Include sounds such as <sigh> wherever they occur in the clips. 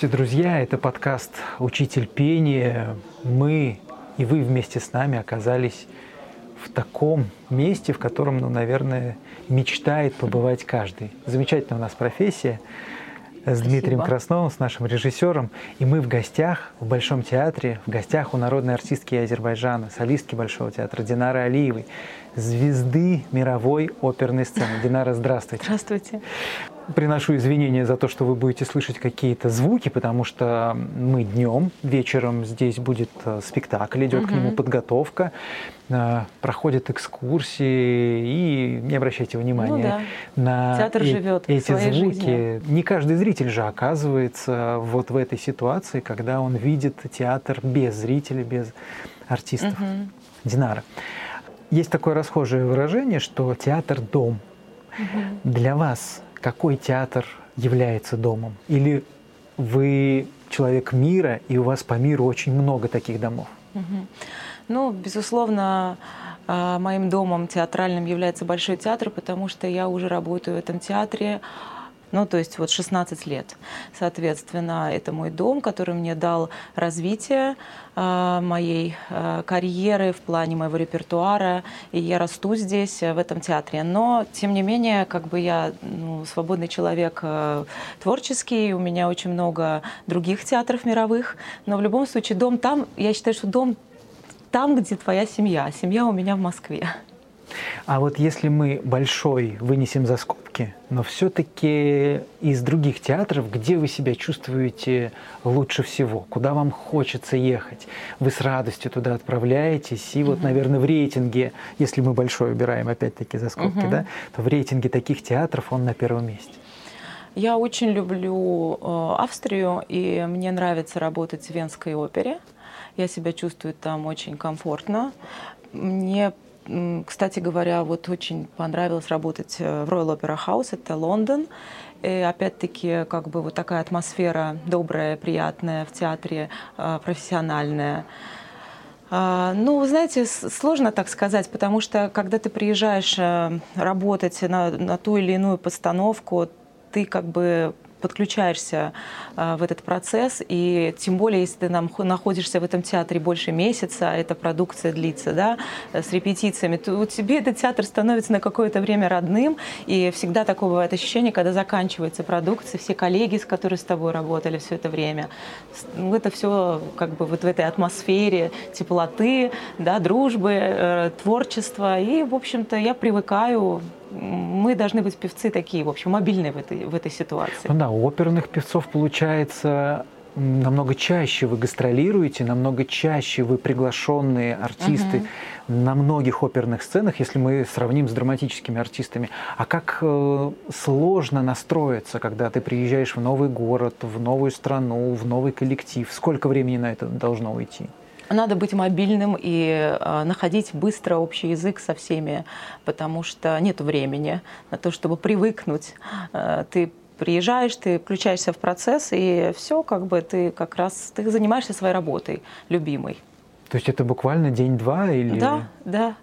Здравствуйте, друзья! Это подкаст «Учитель пения». Мы и вы вместе с нами оказались в таком месте, в котором, ну, наверное, мечтает побывать каждый. Замечательная у нас профессия с Спасибо. Дмитрием Красновым, с нашим режиссером. И мы в гостях в Большом театре, в гостях у народной артистки Азербайджана, солистки Большого театра Динары Алиевой, звезды мировой оперной сцены. Динара, здравствуйте. Здравствуйте приношу извинения за то, что вы будете слышать какие-то звуки, потому что мы днем, вечером здесь будет э, спектакль, идет угу. к нему подготовка, э, проходят экскурсии, и не обращайте внимания ну, да. на Театр э- живет эти звуки. Жизнью. Не каждый зритель же оказывается вот в этой ситуации, когда он видит театр без зрителей, без артистов. Угу. Динара. Есть такое расхожее выражение, что театр – дом. Угу. Для вас какой театр является домом? Или вы человек мира, и у вас по миру очень много таких домов? Ну, безусловно, а, моим домом театральным является Большой театр, потому что я уже работаю в этом театре ну, то есть вот 16 лет. Соответственно, это мой дом, который мне дал развитие э, моей э, карьеры в плане моего репертуара, и я расту здесь, в этом театре. Но, тем не менее, как бы я ну, свободный человек э, творческий, у меня очень много других театров мировых, но в любом случае дом там, я считаю, что дом там, где твоя семья. Семья у меня в Москве. А вот если мы большой вынесем за скобки, но все-таки из других театров, где вы себя чувствуете лучше всего, куда вам хочется ехать, вы с радостью туда отправляетесь, и вот, наверное, в рейтинге, если мы большой убираем опять-таки за скобки, угу. да, то в рейтинге таких театров он на первом месте. Я очень люблю э, Австрию, и мне нравится работать в Венской опере. Я себя чувствую там очень комфортно. Мне кстати говоря, вот очень понравилось работать э, в Royal Opera House, это Лондон. И опять-таки, как бы вот такая атмосфера добрая, приятная в театре, э, профессиональная. А, ну, вы знаете, сложно так сказать, потому что когда ты приезжаешь э, работать на, на ту или иную постановку, ты как бы подключаешься а, в этот процесс, и тем более, если ты нам, находишься в этом театре больше месяца, эта продукция длится, да, с репетициями, то тебе этот театр становится на какое-то время родным, и всегда такое бывает ощущение, когда заканчивается продукция, все коллеги, с которыми с тобой работали все это время, ну, это все как бы вот в этой атмосфере теплоты, да, дружбы, э, творчества, и, в общем-то, я привыкаю мы должны быть певцы такие, в общем, мобильные в этой, в этой ситуации. Ну да, у оперных певцов получается намного чаще вы гастролируете, намного чаще вы приглашенные артисты угу. на многих оперных сценах, если мы сравним с драматическими артистами. А как э, сложно настроиться, когда ты приезжаешь в новый город, в новую страну, в новый коллектив? Сколько времени на это должно уйти? Надо быть мобильным и э, находить быстро общий язык со всеми, потому что нет времени на то, чтобы привыкнуть. Э, ты приезжаешь, ты включаешься в процесс, и все, как бы ты как раз ты занимаешься своей работой, любимой. То есть это буквально день-два или? Да, да.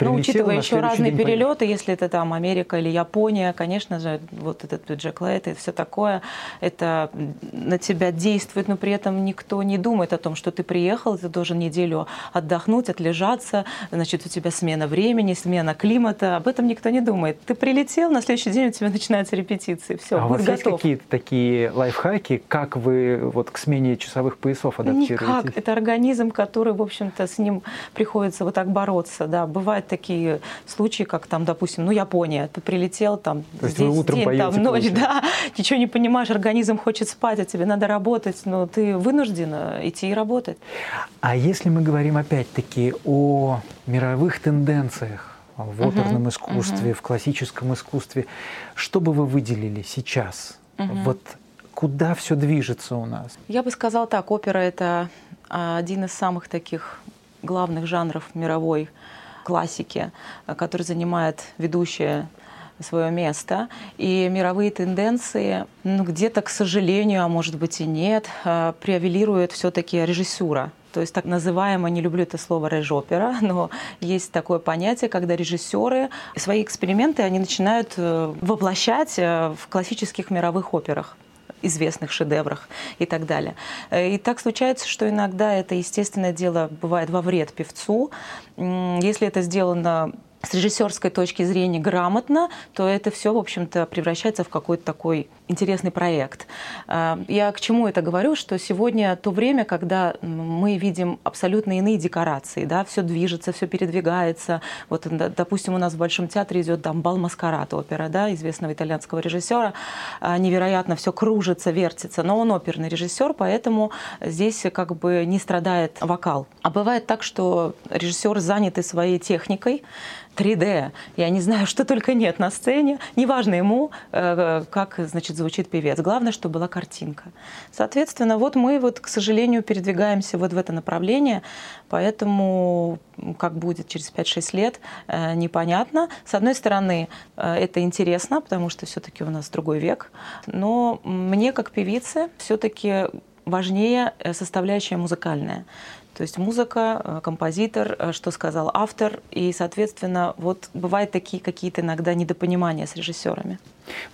Но учитывая еще разные перелеты, если это там Америка или Япония, конечно же, вот этот Джек Лайт и все такое, это на тебя действует, но при этом никто не думает о том, что ты приехал, ты должен неделю отдохнуть, отлежаться, значит, у тебя смена времени, смена климата, об этом никто не думает. Ты прилетел, на следующий день у тебя начинаются репетиции, все, а будь у вас готов. есть какие-то такие лайфхаки, как вы вот к смене часовых поясов адаптируетесь? Никак, это организм, который, в общем-то, с ним приходится вот так бороться, да, бывает бывают такие случаи, как там, допустим, ну, Япония, ты прилетел там, То здесь утром день, там, ночь, получается. да, <laughs> ничего не понимаешь, организм хочет спать, а тебе надо работать, но ты вынужден идти и работать. А если мы говорим опять-таки о мировых тенденциях, в оперном uh искусстве, uh в классическом искусстве, что бы вы выделили сейчас? uh Вот куда все движется у нас? Я бы сказала так, опера это один из самых таких главных жанров мировой классики, э, который занимает ведущее свое место. И мировые тенденции, ну, где-то, к сожалению, а может быть и нет, э, преавелирует все-таки режиссура. То есть так называемое, не люблю это слово режопера, <laughs> но есть такое понятие, когда режиссеры свои эксперименты они начинают э, воплощать в классических мировых операх. Известных шедеврах и так далее. И так случается, что иногда это естественное дело бывает во вред певцу. Если это сделано с режиссерской точки зрения грамотно, то это все, в общем-то, превращается в какой-то такой интересный проект. А, я к чему это говорю, что сегодня то время, когда мы видим абсолютно иные декорации, да, все движется, все передвигается. Вот, допустим, у нас в Большом театре идет там бал маскарад опера, да, известного итальянского режиссера. А, невероятно все кружится, вертится, но он оперный режиссер, поэтому здесь как бы не страдает вокал. А бывает так, что режиссер занятый своей техникой, 3D, я не знаю, что только нет на сцене, неважно ему, э, как, значит, звучит певец. Главное, чтобы была картинка. Соответственно, вот мы, вот, к сожалению, передвигаемся вот в это направление, поэтому как будет через 5-6 лет, э, непонятно. С одной стороны, э, это интересно, потому что все-таки у нас другой век, но мне, как певице, все-таки важнее составляющая музыкальная. То есть музыка, э, композитор, э, что сказал автор, и, соответственно, вот бывают такие какие-то иногда недопонимания с режиссерами.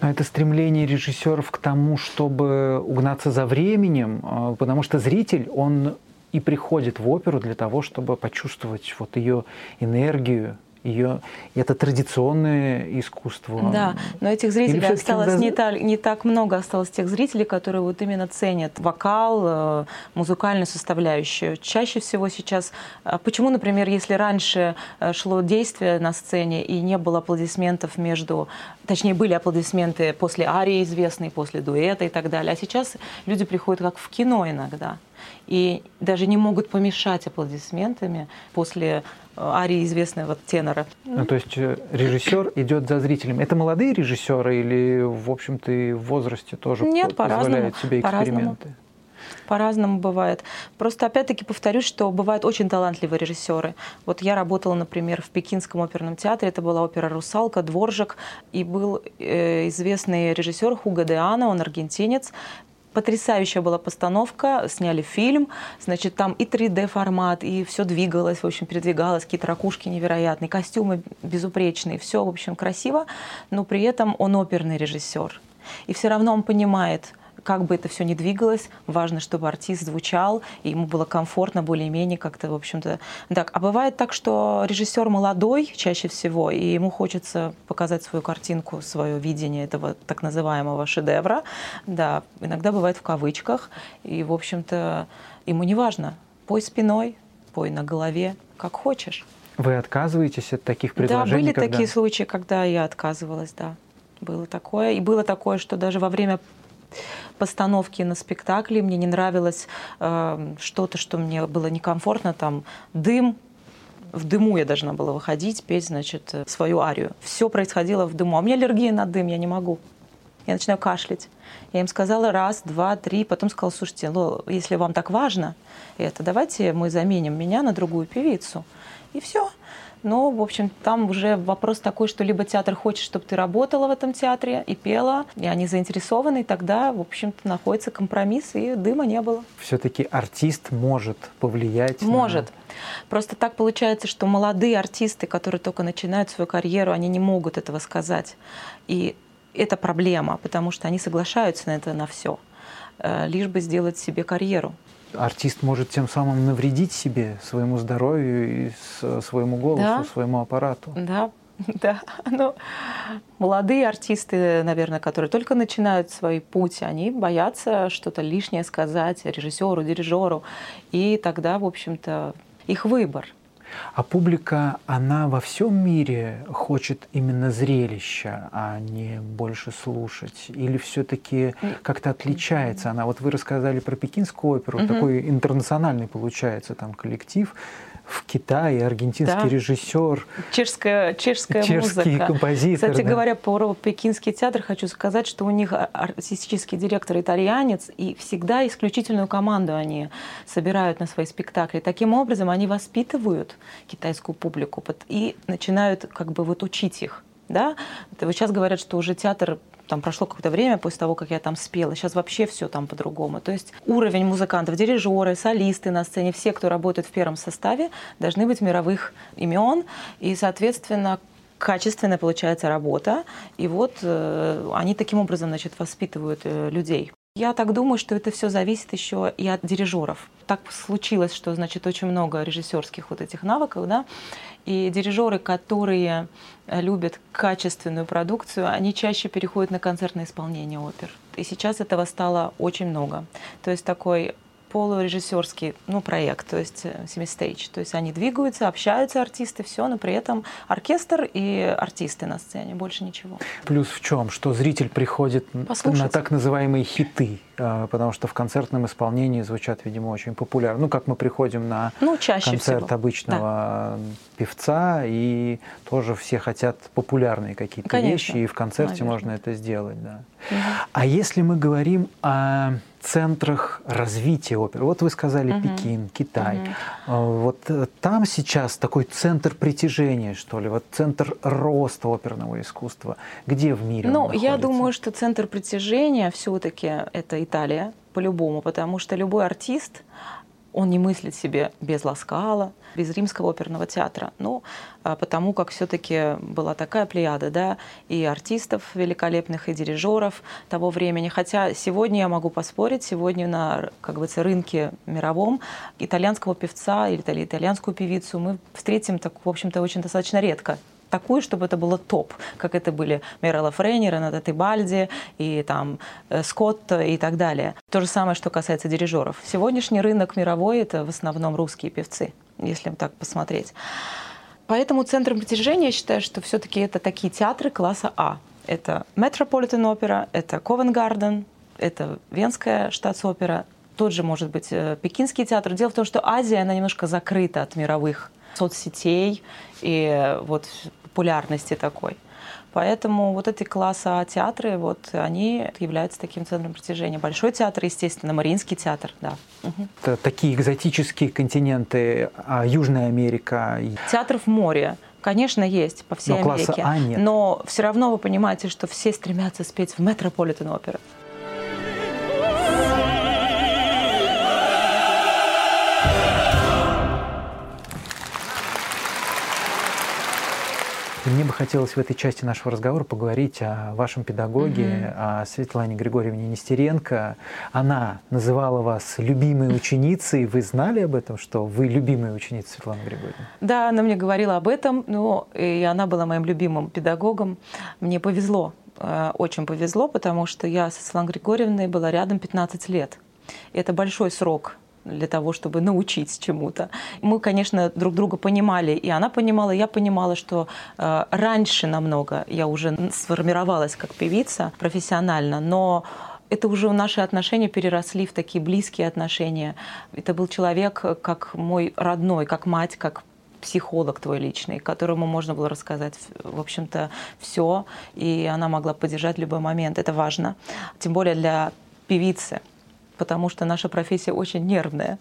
Но это стремление режиссеров к тому, чтобы угнаться за временем, э, потому что зритель, он и приходит в оперу для того, чтобы почувствовать вот ее энергию, ее это традиционное искусство. Да, но этих зрителей осталось даже... не, так, не так много, осталось тех зрителей, которые вот именно ценят вокал, э, музыкальную составляющую. Чаще всего сейчас, э, почему, например, если раньше э, шло действие на сцене и не было аплодисментов между, точнее были аплодисменты после арии известной, после дуэта и так далее, а сейчас люди приходят как в кино иногда и даже не могут помешать аплодисментами после э, арии известного тенора. Ну, то есть э, режиссер идет за зрителем. Это молодые режиссеры или, в общем-то, и в возрасте тоже Нет, позволяют по себе эксперименты? По-разному бывает. Просто опять-таки повторюсь, что бывают очень талантливые режиссеры. Вот я работала, например, в Пекинском оперном театре, это была опера «Русалка», «Дворжик», и был э, известный режиссер Хуга де Ана, он аргентинец, Потрясающая была постановка, сняли фильм, значит, там и 3D-формат, и все двигалось, в общем, передвигалось, какие-то ракушки невероятные, костюмы безупречные, все, в общем, красиво, но при этом он оперный режиссер. И все равно он понимает, как бы это все ни двигалось, важно, чтобы артист звучал, и ему было комфортно более-менее как-то, в общем-то. Так, а бывает так, что режиссер молодой чаще всего, и ему хочется показать свою картинку, свое видение этого так называемого шедевра. Да, иногда бывает в кавычках, и, в общем-то, ему не важно, пой спиной, пой на голове, как хочешь. Вы отказываетесь от таких предложений? Да, были когда... такие случаи, когда я отказывалась, да. Было такое. И было такое, что даже во время постановки на спектакле, мне не нравилось э, что-то, что мне было некомфортно, там дым, в дыму я должна была выходить, петь, значит, э, свою арию. Все происходило в дыму. А у меня аллергия на дым, я не могу. Я начинаю кашлять. Я им сказала раз, два, три, потом сказала, слушайте, ну, если вам так важно это, давайте мы заменим меня на другую певицу. И все. Но, в общем, там уже вопрос такой, что либо театр хочет, чтобы ты работала в этом театре и пела, и они заинтересованы, и тогда, в общем-то, находится компромисс, и дыма не было. Все-таки артист может повлиять Может. На... Просто так получается, что молодые артисты, которые только начинают свою карьеру, они не могут этого сказать. И это проблема, потому что они соглашаются на это на все, э, лишь бы сделать себе карьеру артист может тем самым навредить себе, своему здоровью и своему голосу, да. своему аппарату. Да, <laughs> да. Ну, молодые артисты, наверное, которые только начинают свой путь, они боятся что-то лишнее сказать режиссеру, дирижеру, и тогда, в общем-то, их выбор. А публика, она во всем мире хочет именно зрелища, а не больше слушать? Или все-таки как-то отличается она? Вот вы рассказали про пекинскую оперу, угу. такой интернациональный получается там коллектив в Китае, аргентинский да. режиссер. Чешская, чешская чешский музыка. композитор. Кстати да. говоря, про пекинский театр хочу сказать, что у них артистический директор итальянец, и всегда исключительную команду они собирают на свои спектакли. Таким образом, они воспитывают китайскую публику и начинают как бы вот учить их. Да? Вот сейчас говорят, что уже театр там прошло какое-то время после того, как я там спела. Сейчас вообще все там по-другому. То есть уровень музыкантов, дирижеры, солисты на сцене, все, кто работает в первом составе, должны быть мировых имен. И, соответственно, качественная получается работа. И вот э, они таким образом значит, воспитывают э, людей. Я так думаю, что это все зависит еще и от дирижеров. Так случилось, что, значит, очень много режиссерских вот этих навыков, да, и дирижеры, которые любят качественную продукцию, они чаще переходят на концертное исполнение опер. И сейчас этого стало очень много. То есть такой полурежиссерский ну, проект, то есть э, семистейдж. То есть они двигаются, общаются артисты, все, но при этом оркестр и артисты на сцене, больше ничего. Плюс в чем? Что зритель приходит Послушать. на так называемые хиты, а, потому что в концертном исполнении звучат, видимо, очень популярно. Ну, как мы приходим на ну, чаще концерт всего. обычного да. певца, и тоже все хотят популярные какие-то вещи, и в концерте Наверное. можно это сделать. Да. Угу. А если мы говорим о центрах развития оперы. Вот вы сказали угу. Пекин, Китай. Угу. Вот э, там сейчас такой центр притяжения, что ли, вот центр роста оперного искусства. Где в мире? Ну, я думаю, что центр притяжения все-таки это Италия по-любому, потому что любой артист, он не мыслит себе без Ласкала, без Римского оперного театра. Ну, а потому как все-таки была такая плеяда, да, и артистов великолепных, и дирижеров того времени. Хотя сегодня я могу поспорить, сегодня на, как бы, рынке мировом итальянского певца или итальянскую певицу мы встретим, так, в общем-то, очень достаточно редко такую, чтобы это было топ, как это были Мирелла Фрейни, Рената Тибальди и там э, Скотт и так далее. То же самое, что касается дирижеров. Сегодняшний рынок мировой — это в основном русские певцы, если так посмотреть. Поэтому центром притяжения я считаю, что все-таки это такие театры класса А. Это Metropolitan Opera, это Garden, это Венская штатс-опера, тот же, может быть, э, Пекинский театр. Дело в том, что Азия, она немножко закрыта от мировых соцсетей и вот популярности такой. Поэтому вот эти класса театры, вот они являются таким центром притяжения. Большой театр, естественно, Мариинский театр, да. Угу. Это такие экзотические континенты, а Южная Америка. Театр в море. Конечно, есть по всей но Америке. А нет. Но все равно вы понимаете, что все стремятся спеть в Метрополитен И мне бы хотелось в этой части нашего разговора поговорить о вашем педагоге, mm-hmm. о Светлане Григорьевне Нестеренко. Она называла вас любимой ученицей. Вы знали об этом, что вы любимая ученица Светланы Григорьевны? Да, она мне говорила об этом, но и она была моим любимым педагогом. Мне повезло, э, очень повезло, потому что я со Светланой Григорьевной была рядом 15 лет. Это большой срок для того, чтобы научить чему-то. Мы, конечно, друг друга понимали, и она понимала, я понимала, что э, раньше намного я уже сформировалась как певица профессионально, но это уже наши отношения переросли в такие близкие отношения. Это был человек как мой родной, как мать, как психолог твой личный, которому можно было рассказать, в общем-то, все, и она могла поддержать любой момент. Это важно, тем более для певицы потому что наша профессия очень нервная.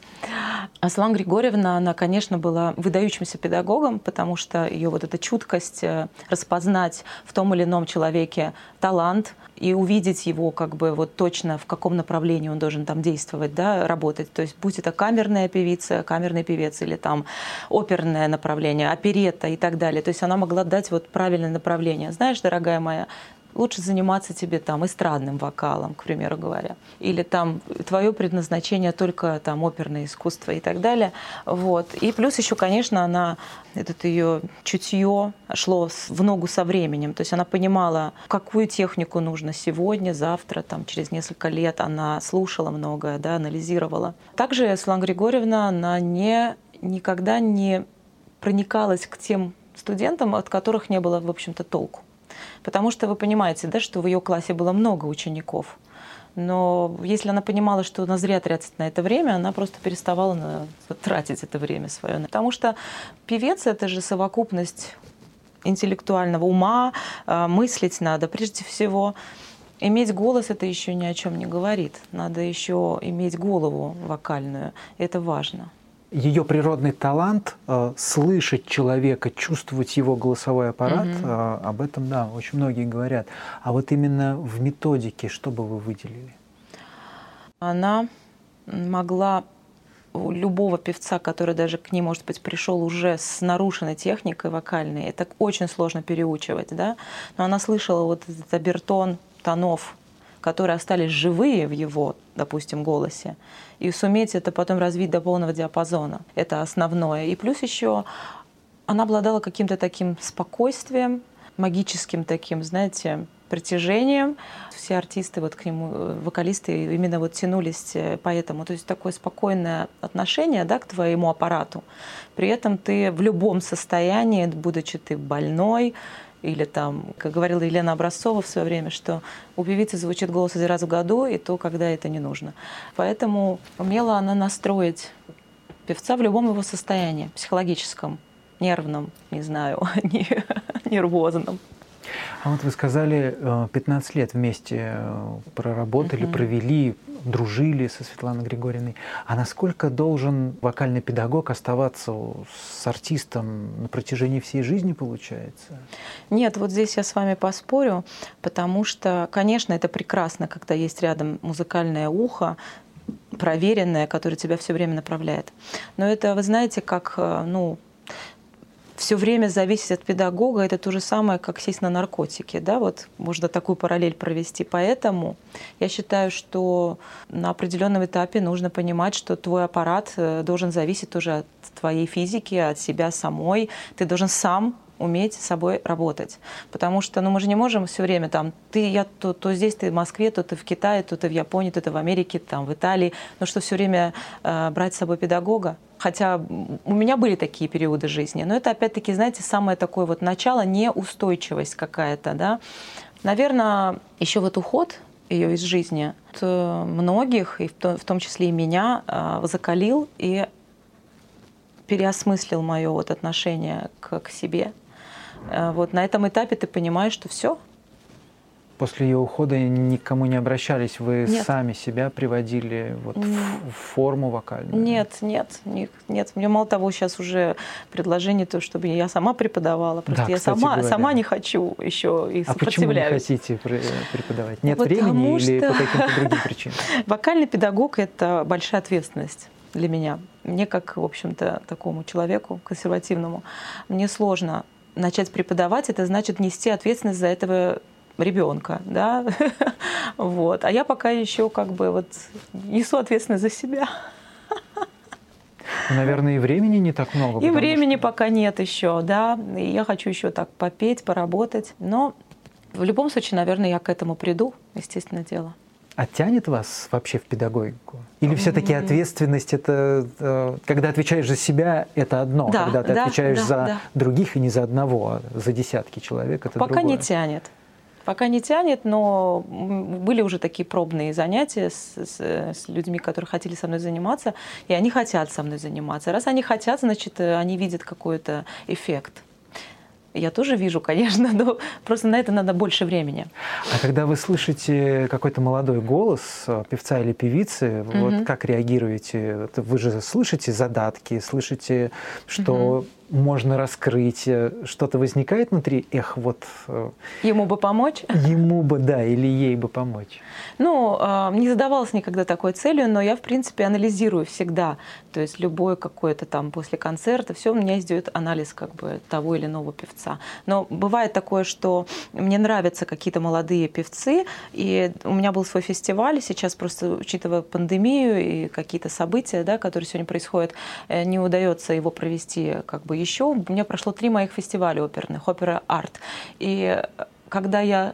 Аслан Григорьевна, она, конечно, была выдающимся педагогом, потому что ее вот эта чуткость э, распознать в том или ином человеке талант и увидеть его как бы вот точно в каком направлении он должен там действовать, да, работать. То есть будь это камерная певица, камерный певец или там оперное направление, оперета и так далее. То есть она могла дать вот правильное направление. Знаешь, дорогая моя, лучше заниматься тебе там эстрадным вокалом, к примеру говоря, или там твое предназначение только там оперное искусство и так далее. Вот. И плюс еще, конечно, она, этот ее чутье шло в ногу со временем, то есть она понимала, какую технику нужно сегодня, завтра, там, через несколько лет. Она слушала многое, да, анализировала. Также Светлана Григорьевна, она не, никогда не проникалась к тем студентам, от которых не было, в общем-то, толку. Потому что вы понимаете, да, что в ее классе было много учеников. Но если она понимала, что она зря тратит на это время, она просто переставала на, тратить это время свое. Потому что певец — это же совокупность интеллектуального ума, а, мыслить надо прежде всего. Иметь голос это еще ни о чем не говорит. Надо еще иметь голову вокальную. Это важно ее природный талант э, слышать человека, чувствовать его голосовой аппарат, угу. э, об этом, да, очень многие говорят. А вот именно в методике, что бы вы выделили? Она могла у любого певца, который даже к ней, может быть, пришел уже с нарушенной техникой вокальной, это очень сложно переучивать, да, но она слышала вот этот обертон тонов, которые остались живые в его, допустим, голосе, и суметь это потом развить до полного диапазона. Это основное. И плюс еще она обладала каким-то таким спокойствием, магическим таким, знаете, притяжением. Все артисты вот к нему, вокалисты именно вот тянулись э, поэтому. То есть такое спокойное отношение да, к твоему аппарату. При этом ты в любом состоянии, будучи ты больной, или там, как говорила Елена Образцова в свое время, что у певицы звучит голос один раз в году, и то, когда это не нужно. Поэтому умела она настроить певца в любом его состоянии, психологическом, нервном, не знаю, <laughs> нервозном. А вот вы сказали, 15 э, лет вместе э, проработали, uh-huh. провели, дружили со Светланой Григорьевной. А насколько должен вокальный педагог оставаться с артистом на протяжении всей жизни, получается? Нет, вот здесь я с вами поспорю, потому что, конечно, это прекрасно, когда есть рядом музыкальное ухо, проверенное, которое тебя все время направляет. Но это, вы знаете, как, э, ну, все время зависеть от педагога, это то же самое, как сесть на наркотики. Да? Вот можно такую параллель провести. Поэтому я считаю, что на определенном этапе нужно понимать, что твой аппарат э, должен зависеть тоже от твоей физики, от себя самой. Ты должен сам уметь с собой работать. Потому что ну, мы же не можем все время там, ты, я то, то здесь, ты в Москве, то ты в Китае, то ты в Японии, то ты в Америке, там, в Италии. Но что все время э, брать с собой педагога? Хотя у меня были такие периоды жизни. Но это опять-таки, знаете, самое такое вот начало, неустойчивость какая-то, да. Наверное, еще вот уход ее из жизни многих, и в том числе и меня, э, закалил и переосмыслил мое вот отношение к, к себе, Э, вот на этом этапе ты понимаешь, что все. После ее ухода никому не обращались, вы нет. сами себя приводили вот в, в форму вокальную? Нет, нет, нет, нет. Мне мало того, сейчас уже предложение то, чтобы я сама преподавала. Просто да, я сама, сама не хочу еще и А почему не хотите преподавать? Нет Потому времени что... или по каким-то другим причинам? <laughs> Вокальный педагог – это большая ответственность для меня. Мне, как, в общем-то, такому человеку консервативному, мне сложно начать преподавать, это значит нести ответственность за этого ребенка, да, <laughs> вот. А я пока еще как бы вот несу ответственность за себя. Наверное, и времени не так много. И времени что... пока нет еще, да. И я хочу еще так попеть, поработать. Но в любом случае, наверное, я к этому приду, естественно, дело. А тянет вас вообще в педагогику? Или все-таки ответственность это, э, когда отвечаешь за себя, это одно, да, когда ты да, отвечаешь да, за да. других и не за одного, а за десятки человек, это Пока другое. не тянет. Пока не тянет, но были уже такие пробные занятия с, с, с людьми, которые хотели со мной заниматься, и они хотят со мной заниматься. Раз они хотят, значит, э, они видят какой-то эффект. Я тоже вижу, конечно, <laughs> но просто на это надо больше времени. А когда вы слышите какой-то молодой голос э, певца или певицы, mm-hmm. вот как реагируете? Вы же слышите задатки, слышите, что mm-hmm можно раскрыть, э, что-то возникает внутри, эх, вот... Э, ему бы помочь? Ему бы, да, или ей бы помочь. Ну, а, не задавалась никогда такой целью, но я, в принципе, анализирую всегда. То есть любой какой-то там после концерта, все у меня идет анализ как бы того или иного певца. Но бывает такое, что мне нравятся какие-то молодые певцы, и у меня был свой фестиваль, сейчас просто, учитывая пандемию и какие-то события, да, которые сегодня происходят, э, не удается его провести как бы еще. У меня прошло три моих фестиваля оперных, опера арт. И когда я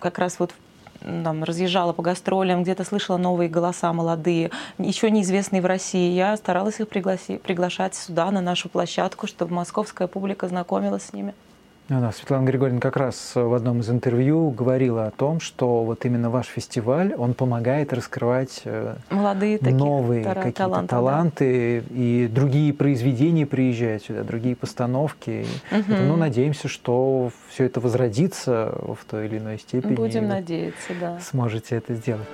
как раз вот там, разъезжала по гастролям, где-то слышала новые голоса молодые, еще неизвестные в России. Я старалась их пригласи, приглашать сюда, на нашу площадку, чтобы московская публика знакомилась с ними. Да, Светлана Григорьевна как раз в одном из интервью говорила о том, что вот именно ваш фестиваль, он помогает раскрывать э, Молодые новые какие-то таланты, таланты да. и другие произведения приезжают сюда, другие постановки. Угу. Это, ну, надеемся, что все это возродится в той или иной степени. Будем надеяться, да. Сможете это сделать.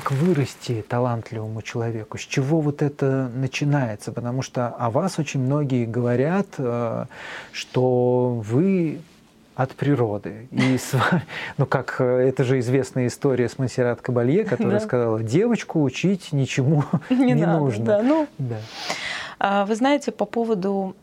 Как вырасти талантливому человеку? С чего вот это начинается? Потому что о вас очень многие говорят, э, что вы от природы. И <laughs> с ну как, э, это же известная история с Монсеррат Кабалье, которая да. сказала, девочку учить ничему <laughs> не, не надо, нужно. Да, ну, да. А вы знаете, по поводу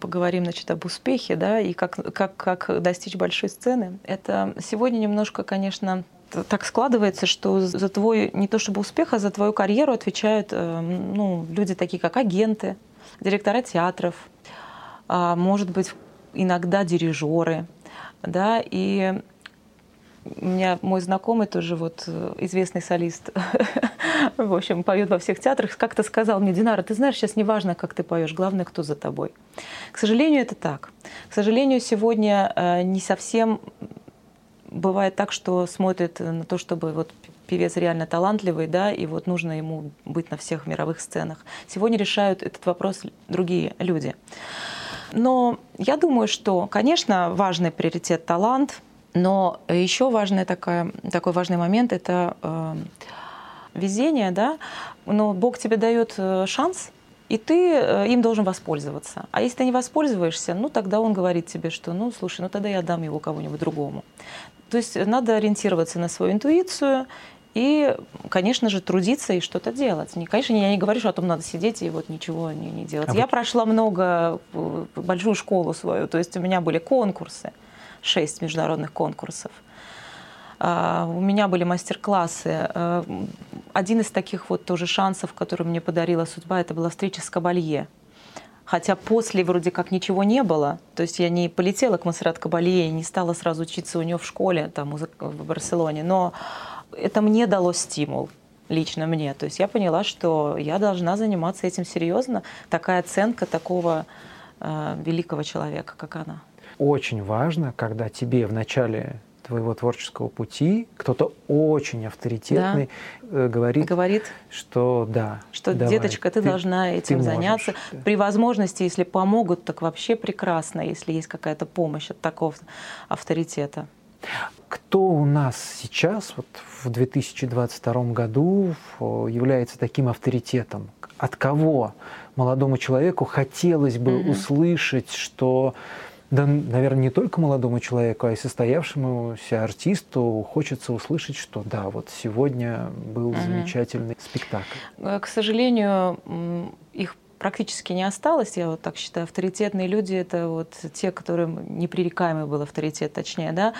поговорим значит, об успехе да, и как, как, как достичь большой сцены. Это сегодня немножко, конечно, так складывается, что за твой не то чтобы успех, а за твою карьеру отвечают э, ну, люди такие, как агенты, директора театров, а, может быть, иногда дирижеры. Да, и у меня мой знакомый тоже вот э, известный солист, <laughs> в общем, поет во всех театрах, как-то сказал мне, Динара, ты знаешь, сейчас не важно, как ты поешь, главное, кто за тобой. К сожалению, это так. К сожалению, сегодня э, не совсем бывает так, что смотрят на то, чтобы вот певец реально талантливый, да, и вот нужно ему быть на всех мировых сценах. Сегодня решают этот вопрос другие люди. Но я думаю, что, конечно, важный приоритет талант, но еще важный такая, такой важный момент это э, везение, да. Но Бог тебе дает э, шанс, и ты э, им должен воспользоваться. А если ты не воспользуешься, ну тогда он говорит тебе, что ну слушай, ну тогда я дам его кому-нибудь другому. То есть надо ориентироваться на свою интуицию и, конечно же, трудиться и что-то делать. Не, конечно, я не говорю, что о том надо сидеть и вот ничего не, не делать. А я вот... прошла много, э, большую школу свою, то есть у меня были конкурсы, шесть международных конкурсов. Uh, у меня были мастер-классы. Uh, один из таких вот тоже шансов, который мне подарила судьба, это была встреча с Кабалье. Хотя после вроде как ничего не было. То есть я не полетела к Масрат Кабалье и не стала сразу учиться у нее в школе там, в Барселоне. Но это мне дало стимул лично мне. То есть я поняла, что я должна заниматься этим серьезно. Такая оценка такого э, великого человека, как она. Очень важно, когда тебе в начале твоего творческого пути кто-то очень авторитетный да. Э, говорит, говорит, что да. Что, давай, деточка, ты, ты должна этим ты заняться. Можешь, При возможности, если помогут, так вообще прекрасно, если есть какая-то помощь от такого авторитета. Кто у нас сейчас, вот в 2022 году, является таким авторитетом? От кого молодому человеку хотелось бы mm-hmm. услышать, что да, наверное, не только молодому человеку, а и состоявшемуся артисту хочется услышать, что да, вот сегодня был угу. замечательный спектакль. Э, к сожалению, их практически не осталось, я вот так считаю. Авторитетные люди — это вот те, которым непререкаемый был авторитет, точнее, да.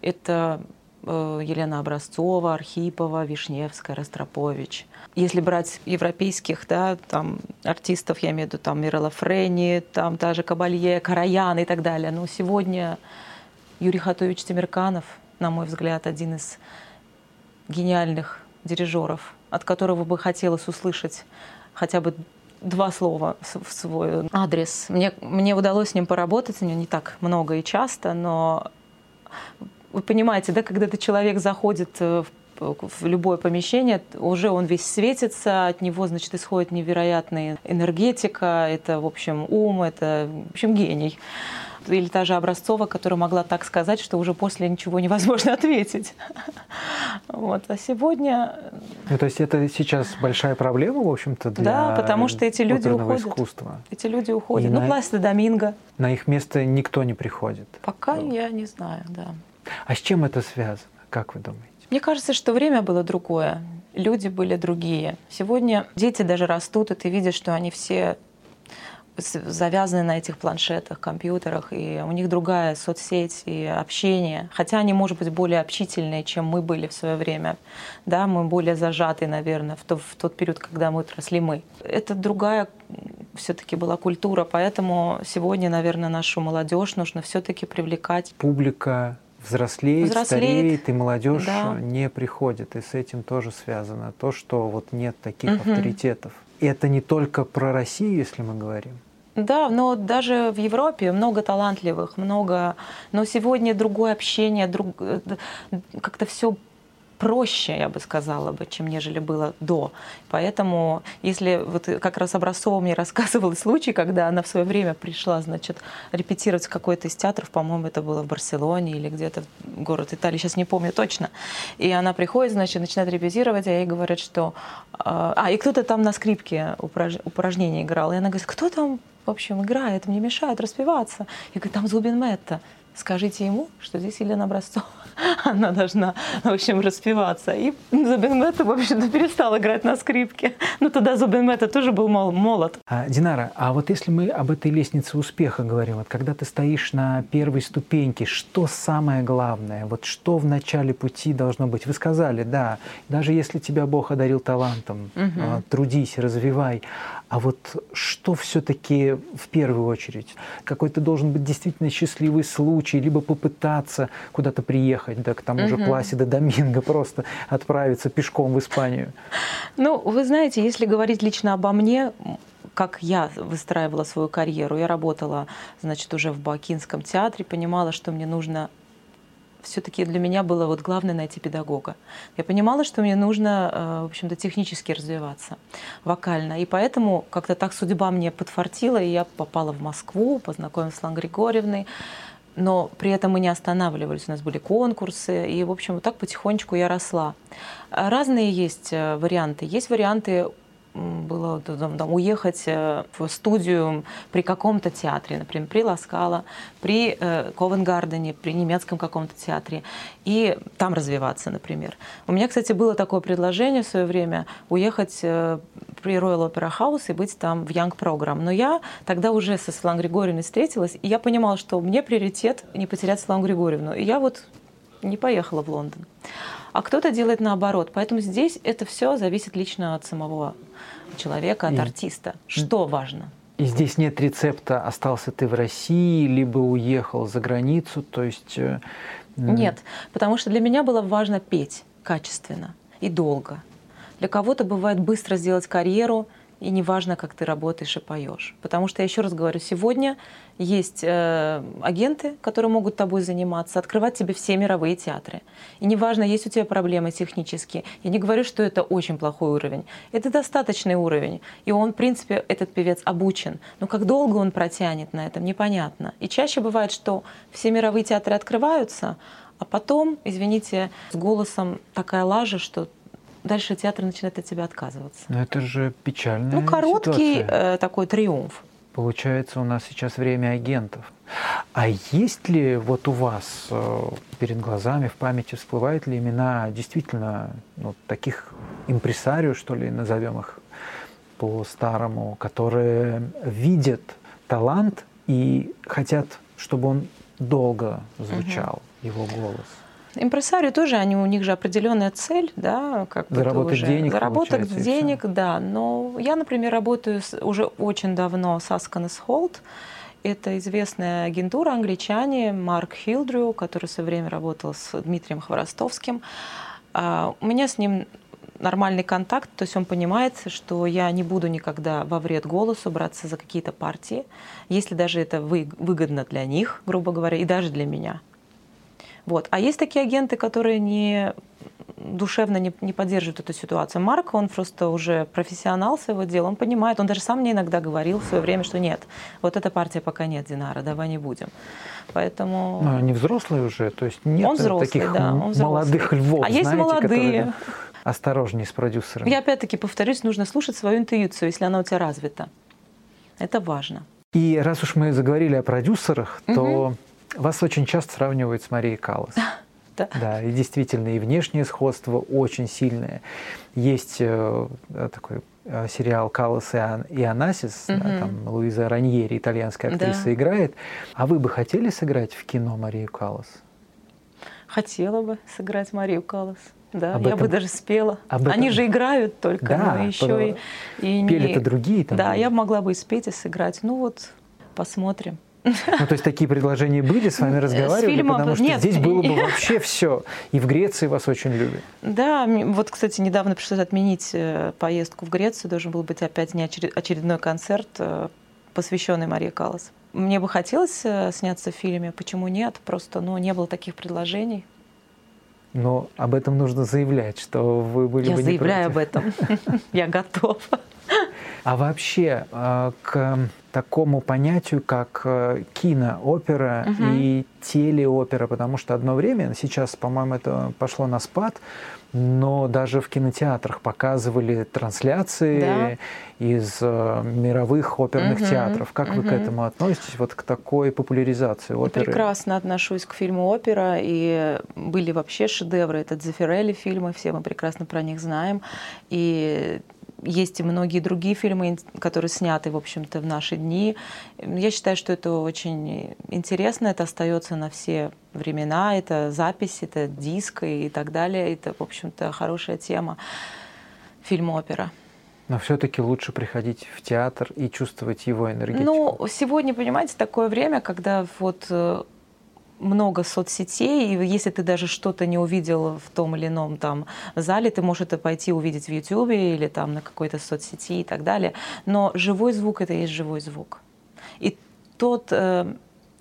Это Елена Образцова, Архипова, Вишневская, Ростропович. Если брать европейских да, там, артистов, я имею в виду там Мирела Френи, там та же Кабалье, Караян и так далее. Но сегодня Юрий Хатович Тимирканов, на мой взгляд, один из гениальных дирижеров, от которого бы хотелось услышать хотя бы два слова в свой адрес. Мне, мне удалось с ним поработать, у него не так много и часто, но вы понимаете, да, когда этот человек заходит э, в в любое помещение, уже он весь светится, от него, значит, исходит невероятная энергетика, это, в общем, ум, это, в общем, гений. Или та же Образцова, которая могла так сказать, что уже после ничего невозможно <laughs> ответить. Вот. А сегодня... Ну, то есть это сейчас большая проблема, в общем-то, для Да, потому что эти люди уходят. искусства. Эти люди уходят. И ну, на... Пласида Доминго. На их место никто не приходит. Пока ну. я не знаю, да. А с чем это связано, как вы думаете? Мне кажется, что время было другое, люди были другие. Сегодня дети даже растут, и ты видишь, что они все завязаны на этих планшетах, компьютерах, и у них другая соцсеть и общение. Хотя они, может быть, более общительные, чем мы были в свое время. Да, мы более зажаты, наверное, в, то, в тот период, когда мы росли мы. Это другая все-таки была культура, поэтому сегодня, наверное, нашу молодежь нужно все-таки привлекать. Публика взрослеет, взрослеет, стареет, и молодежь да. не приходит. И с этим тоже связано то, что вот нет таких угу. авторитетов. И это не только про Россию, если мы говорим. Да, но даже в Европе много талантливых, много. Но сегодня другое общение, друг... Э, как-то все проще, я бы сказала бы, чем нежели было до. Поэтому, если вот как раз Образцова мне <laughs> рассказывала случай, когда она в свое время пришла, значит, репетировать какой-то из театров, по-моему, это было в Барселоне или где-то в город Италии, сейчас не помню точно. И она приходит, значит, начинает репетировать, а ей говорят, что... А, а и кто-то там на скрипке упраж... упражнение играл. И она говорит, кто там, в общем, играет, мне мешает распеваться. Я говорю, там Зубин Мэтта скажите ему, что здесь Елена Образцова. <laughs> Она должна, в общем, распеваться. И Зубин Мэтта, в общем-то, перестал играть на скрипке. Но тогда Зубин Мэтта тоже был молод. А, Динара, а вот если мы об этой лестнице успеха говорим, вот когда ты стоишь на первой ступеньке, что самое главное? Вот что в начале пути должно быть? Вы сказали, да, даже если тебя Бог одарил талантом, угу. трудись, развивай. А вот что все-таки в первую очередь? Какой-то должен быть действительно счастливый случай, либо попытаться куда-то приехать, да, к тому же Пласида Доминго, просто отправиться пешком в Испанию. Ну, вы знаете, если говорить лично обо мне, как я выстраивала свою карьеру. Я работала, значит, уже в Бакинском театре, понимала, что мне нужно все-таки для меня было вот главное найти педагога. Я понимала, что мне нужно, э, в общем-то, технически развиваться, вокально. И поэтому как-то так судьба мне подфартила, и я попала в Москву, познакомилась с Лан Григорьевной. Но при этом мы не останавливались, у нас были конкурсы, и, в общем, вот так потихонечку я росла. Разные есть э, варианты. Есть варианты было там, там, уехать э, в студию при каком-то театре, например, при Ласкала, при э, Ковенгардене, при немецком каком-то театре, и там развиваться, например. У меня, кстати, было такое предложение в свое время уехать э, при Royal Opera House и быть там в Young Program. Но я тогда уже со Светланой Григорьевной встретилась, и я понимала, что мне приоритет не потерять Светлану Григорьевну. И я вот не поехала в Лондон а кто-то делает наоборот. Поэтому здесь это все зависит лично от самого человека, от и, артиста. Что важно? И здесь нет рецепта «остался ты в России», либо «уехал за границу», то есть... Э, нет, потому что для меня было важно петь качественно и долго. Для кого-то бывает быстро сделать карьеру – и неважно, как ты работаешь и поешь. Потому что, я еще раз говорю, сегодня есть э, агенты, которые могут тобой заниматься, открывать тебе все мировые театры. И неважно, есть у тебя проблемы технические. Я не говорю, что это очень плохой уровень. Это достаточный уровень. И он, в принципе, этот певец обучен. Но как долго он протянет на этом, непонятно. И чаще бывает, что все мировые театры открываются, а потом, извините, с голосом такая лажа, что дальше театр начинает от тебя отказываться. Но это же печально. Ну, короткий э, такой триумф. Получается, у нас сейчас время агентов. А есть ли вот у вас э, перед глазами, в памяти всплывают ли имена действительно ну, таких импресарио, что ли, назовем их по-старому, которые видят талант и хотят, чтобы он долго звучал, угу. его голос? Импресарио тоже, они, у них же определенная цель, да, как заработать уже, денег, заработать денег, да. Но я, например, работаю с, уже очень давно с Askanes Holt. Это известная агентура, англичане, Марк Хилдрю, который все время работал с Дмитрием Хворостовским. А, у меня с ним нормальный контакт, то есть он понимает, что я не буду никогда во вред голосу браться за какие-то партии, если даже это выгодно для них, грубо говоря, и даже для меня. Вот. А есть такие агенты, которые не душевно не, не поддерживают эту ситуацию. Марк, он просто уже профессионал своего дела, он понимает, он даже сам мне иногда говорил в свое время, что нет, вот эта партия пока нет, Динара, давай не будем. Поэтому... Но они взрослые уже, то есть нет он взрослый, таких да, он взрослый. молодых львов, А знаете, есть молодые. <laughs> Осторожнее с продюсерами. Я опять-таки повторюсь, нужно слушать свою интуицию, если она у тебя развита. Это важно. И раз уж мы заговорили о продюсерах, то угу вас очень часто сравнивают с Марией Каллас. <laughs> Да. да, и действительно, и внешнее сходство очень сильное. Есть э, такой э, сериал «Каллас и Анасис», угу. да, там Луиза Раньери, итальянская актриса, да. играет. А вы бы хотели сыграть в кино Марию Каллас? Хотела бы сыграть Марию Каллас. Да, об я этом, бы даже спела. Об этом... Они же играют только, да, но еще и, и пели-то не... другие. Там да, были. я могла бы и спеть, и сыграть. Ну вот, посмотрим. Ну, то есть такие предложения были, с вами разговаривали, с фильма... потому что Нет. здесь было бы вообще все. И в Греции вас очень любят. Да, вот, кстати, недавно пришлось отменить э, поездку в Грецию. Должен был быть опять не очередной концерт, э, посвященный Марии Каллас. Мне бы хотелось э, сняться в фильме, почему нет? Просто ну, не было таких предложений. Но об этом нужно заявлять, что вы были Я бы заявляю об этом. <laughs> Я готова. А вообще э, к такому понятию, как э, киноопера угу. и телеопера, потому что одно время, сейчас, по-моему, это пошло на спад, но даже в кинотеатрах показывали трансляции да. из э, мировых оперных угу, театров. Как угу. вы к этому относитесь, вот к такой популяризации оперы? Прекрасно отношусь к фильму «Опера», и были вообще шедевры. Это Дзефирелли фильмы, все мы прекрасно про них знаем. И есть и многие другие фильмы, которые сняты, в общем-то, в наши дни. Я считаю, что это очень интересно, это остается на все времена, это запись, это диск и так далее. Это, в общем-то, хорошая тема фильм-опера. Но все-таки лучше приходить в театр и чувствовать его энергетику. Ну, сегодня, понимаете, такое время, когда вот э, много соцсетей, и если ты даже что-то не увидел в том или ином там зале, ты можешь это пойти увидеть в YouTube или там на какой-то соцсети и так далее. Но живой звук — это и есть живой звук. И тот э,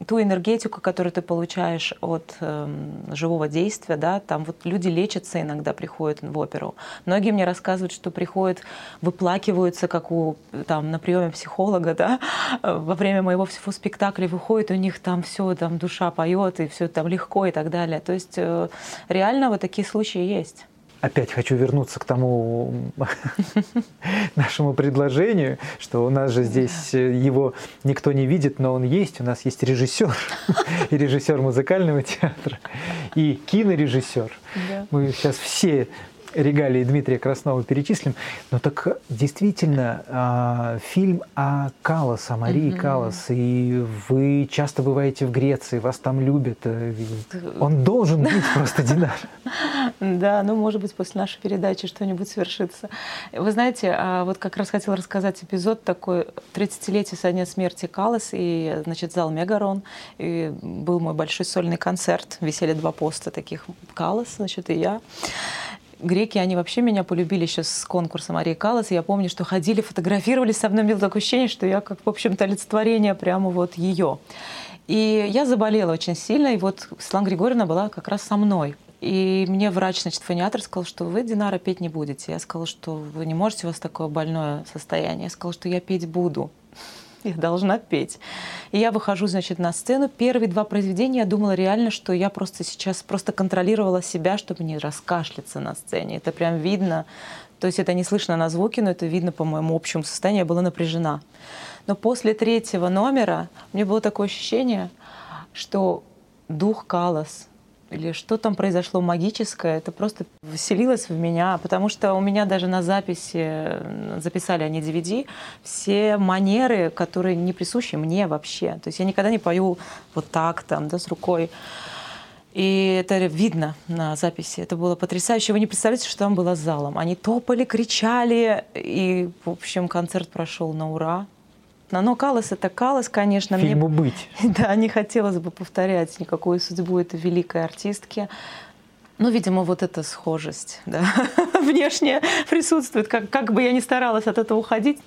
ту энергетику, которую ты получаешь от э, живого действия, да, там вот люди лечатся иногда, приходят в оперу. Многие мне рассказывают, что приходят, выплакиваются, как у, там, на приеме психолога, да, <laughs> во время моего всего спектакля выходит, у них там все, там душа поет, и все там легко и так далее. То есть э, реально вот такие случаи есть опять хочу вернуться к тому <laughs> нашему предложению, что у нас же здесь э, его никто не видит, но он есть. У нас есть режиссер <laughs> и режиссер музыкального театра и кинорежиссер. Мы сейчас все регалии Дмитрия Краснова перечислим. Но так действительно а, фильм о Калас, о Марии mm-hmm. Калас, и вы часто бываете в Греции, вас там любят. Э, он должен быть просто Динар. Да, ну, может быть, после нашей передачи что-нибудь свершится. Вы знаете, а, вот как раз хотела рассказать эпизод такой 30-летие со дня смерти Калас, и, значит, зал Мегарон, и был мой большой сольный концерт, висели два поста таких Калас, значит, и я греки, они вообще меня полюбили сейчас с конкурса Марии Каллас. Я помню, что ходили, фотографировались со мной, было такое ощущение, что я как, в общем-то, олицетворение прямо вот ее. И я заболела очень сильно, и вот Светлана Григорьевна была как раз со мной. И мне врач, значит, фониатор сказал, что вы, Динара, петь не будете. Я сказала, что вы не можете, у вас такое больное состояние. Я сказала, что я петь буду. Я должна петь. И я выхожу, значит, на сцену. Первые два произведения я думала реально, что я просто сейчас просто контролировала себя, чтобы не раскашляться на сцене. Это прям видно. То есть это не слышно на звуке, но это видно по моему общему состоянию. Я была напряжена. Но после третьего номера мне было такое ощущение, что дух Калас — или что там произошло магическое, это просто вселилось в меня, потому что у меня даже на записи, записали они DVD, все манеры, которые не присущи мне вообще. То есть я никогда не пою вот так там, да, с рукой. И это видно на записи. Это было потрясающе. Вы не представляете, что там было с залом. Они топали, кричали, и, в общем, концерт прошел на ура понятно. Но Калас это Калас, конечно. Фильму мне... быть. <laughs> Да, не хотелось бы повторять никакую судьбу этой великой артистки. Ну, видимо, вот эта схожесть да, <laughs> внешне присутствует. Как, как бы я ни старалась от этого уходить.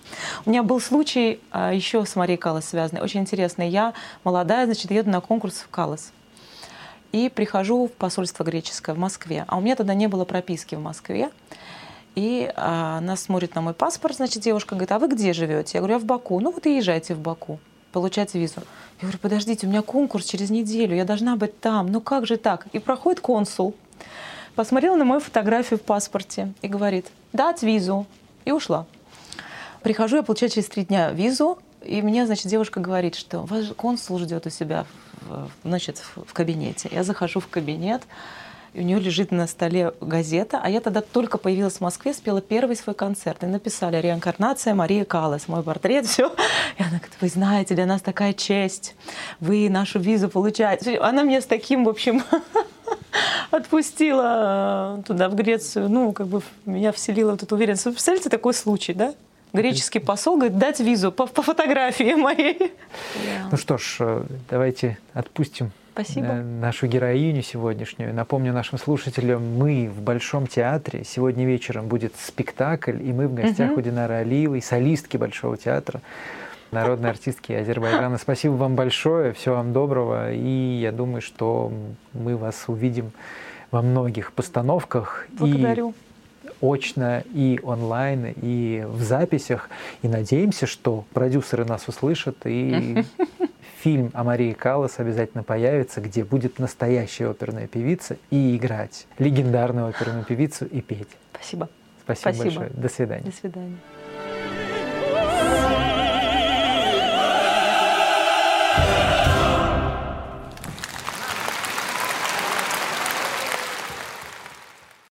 У меня был случай а, еще с Марией Калас связанный, очень интересный. Я молодая, значит, еду на конкурс в Калас. И прихожу в посольство греческое в Москве. А у меня тогда не было прописки в Москве. И а, она смотрит на мой паспорт, значит, девушка говорит, а вы где живете? Я говорю, я в Баку. Ну вот и езжайте в Баку, получайте визу. Я говорю, подождите, у меня конкурс через неделю, я должна быть там. Ну как же так? И проходит консул, посмотрела на мою фотографию в паспорте и говорит, дать визу. И ушла. Прихожу, я получаю через три дня визу, и мне, значит, девушка говорит, что ваш консул ждет у себя, в, значит, в кабинете. Я захожу в кабинет, и у нее лежит на столе газета, а я тогда только появилась в Москве, спела первый свой концерт, и написали «Реинкарнация Марии Каллас», мой портрет, все. И она говорит, вы знаете, для нас такая честь, вы нашу визу получаете. Она меня с таким, в общем, <laughs> отпустила э, туда, в Грецию, ну, как бы меня вселила вот эту уверенность. Вы представляете такой случай, да? Греческий посол говорит, дать визу по, по фотографии моей. Yeah. Ну что ж, э, давайте отпустим Спасибо. нашу героиню сегодняшнюю. Напомню нашим слушателям, мы в Большом театре. Сегодня вечером будет спектакль, и мы в гостях угу. у Динары Алиевой, солистки Большого театра, народной артистки Азербайджана. Спасибо вам большое, всего вам доброго, и я думаю, что мы вас увидим во многих постановках. Благодарю. И очно, и онлайн, и в записях. И надеемся, что продюсеры нас услышат, и <laughs> фильм о Марии Каллас обязательно появится, где будет настоящая оперная певица и играть легендарную оперную певицу и петь. Спасибо. Спасибо, Спасибо. большое. До свидания. До свидания.